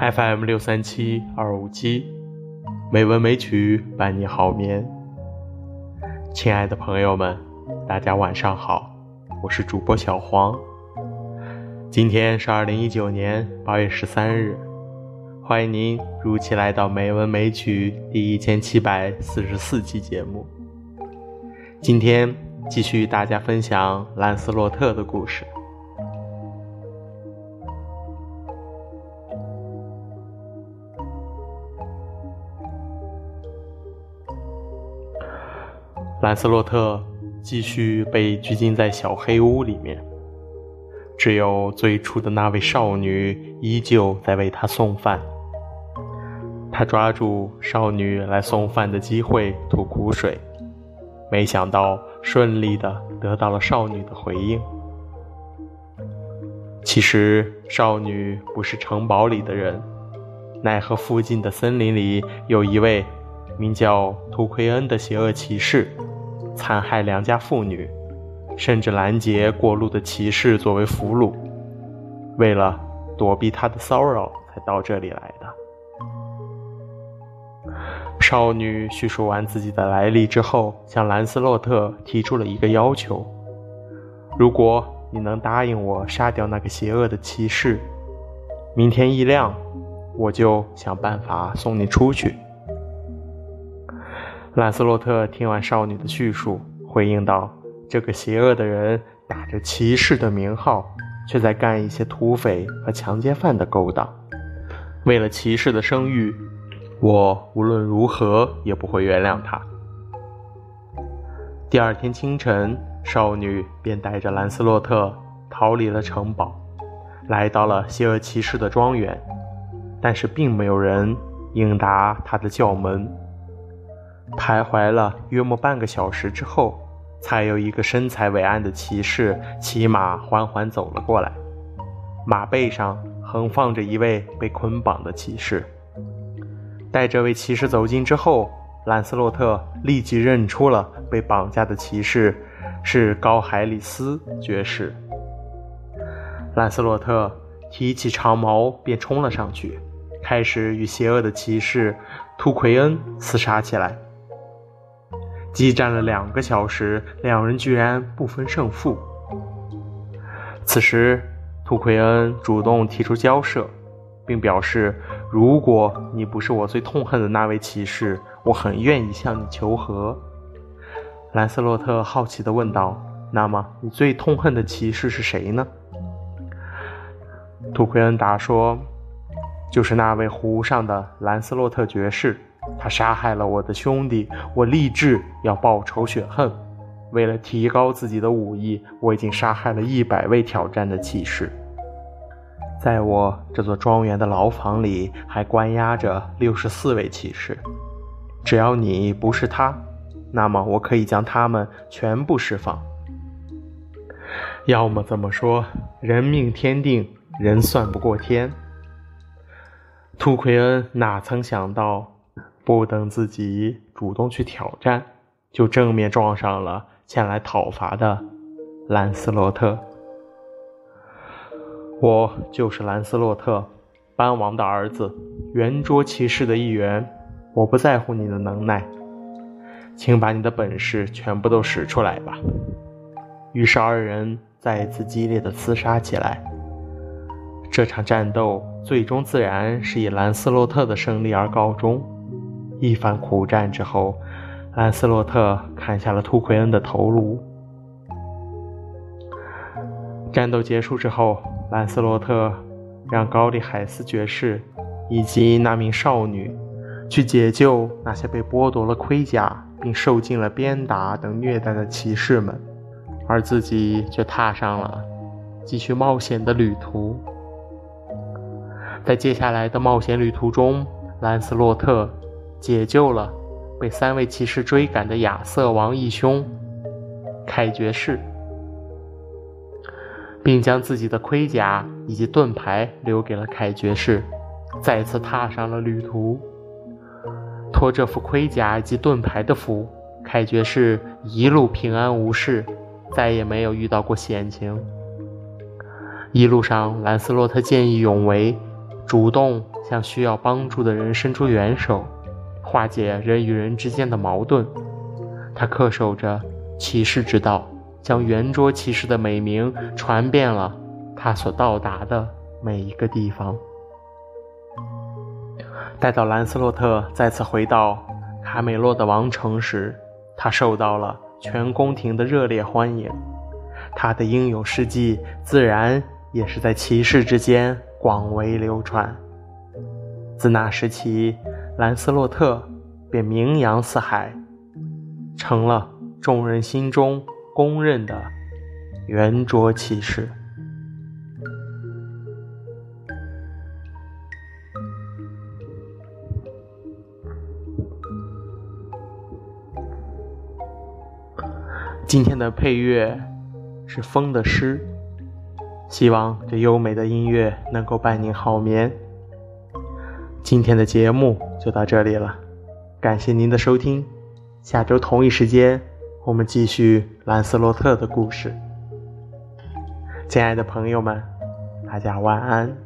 FM 六三七二五七，美文美曲伴你好眠。亲爱的朋友们，大家晚上好，我是主播小黄。今天是二零一九年八月十三日，欢迎您如期来到美文美曲第一千七百四十四期节目。今天继续与大家分享兰斯洛特的故事。兰斯洛特继续被拘禁在小黑屋里面，只有最初的那位少女依旧在为他送饭。他抓住少女来送饭的机会吐苦水，没想到顺利的得到了少女的回应。其实少女不是城堡里的人，奈何附近的森林里有一位名叫图奎恩的邪恶骑士。残害良家妇女，甚至拦截过路的骑士作为俘虏，为了躲避他的骚扰，才到这里来的。少女叙述完自己的来历之后，向兰斯洛特提出了一个要求：如果你能答应我杀掉那个邪恶的骑士，明天一亮，我就想办法送你出去。兰斯洛特听完少女的叙述，回应道：“这个邪恶的人打着骑士的名号，却在干一些土匪和强奸犯的勾当。为了骑士的声誉，我无论如何也不会原谅他。”第二天清晨，少女便带着兰斯洛特逃离了城堡，来到了邪恶骑士的庄园，但是并没有人应答他的叫门。徘徊了约莫半个小时之后，才有一个身材伟岸的骑士骑马缓缓走了过来，马背上横放着一位被捆绑的骑士。待这位骑士走近之后，兰斯洛特立即认出了被绑架的骑士是高海里斯爵士。兰斯洛特提起长矛便冲了上去，开始与邪恶的骑士图奎恩厮杀起来。激战了两个小时，两人居然不分胜负。此时，图奎恩主动提出交涉，并表示：“如果你不是我最痛恨的那位骑士，我很愿意向你求和。”兰斯洛特好奇地问道：“那么，你最痛恨的骑士是谁呢？”图奎恩答说：“就是那位湖上的兰斯洛特爵士。”他杀害了我的兄弟，我立志要报仇雪恨。为了提高自己的武艺，我已经杀害了一百位挑战的骑士。在我这座庄园的牢房里，还关押着六十四位骑士。只要你不是他，那么我可以将他们全部释放。要么这么说，人命天定，人算不过天。突奎恩哪曾想到？不等自己主动去挑战，就正面撞上了前来讨伐的兰斯洛特。我就是兰斯洛特，班王的儿子，圆桌骑士的一员。我不在乎你的能耐，请把你的本事全部都使出来吧。于是二人再一次激烈的厮杀起来。这场战斗最终自然是以兰斯洛特的胜利而告终。一番苦战之后，兰斯洛特砍下了图奎恩的头颅。战斗结束之后，兰斯洛特让高利海斯爵士以及那名少女去解救那些被剥夺了盔甲并受尽了鞭打等虐待的骑士们，而自己却踏上了继续冒险的旅途。在接下来的冒险旅途中，兰斯洛特。解救了被三位骑士追赶的亚瑟王义兄凯爵士。并将自己的盔甲以及盾牌留给了凯爵士，再次踏上了旅途。托这副盔甲以及盾牌的福，凯爵士一路平安无事，再也没有遇到过险情。一路上，兰斯洛特见义勇为，主动向需要帮助的人伸出援手，化解人与人之间的矛盾。他恪守着骑士之道，将圆桌骑士的美名传遍了他所到达的每一个地方。待到兰斯洛特再次回到卡美洛的王城时，他受到了全宫廷的热烈欢迎，他的英勇事迹自然。也是在骑士之间广为流传。自那时起，兰斯洛特便名扬四海，成了众人心中公认的圆桌骑士。今天的配乐是《风的诗》。希望这优美的音乐能够伴您好眠。今天的节目就到这里了，感谢您的收听。下周同一时间，我们继续兰斯洛特的故事。亲爱的朋友们，大家晚安。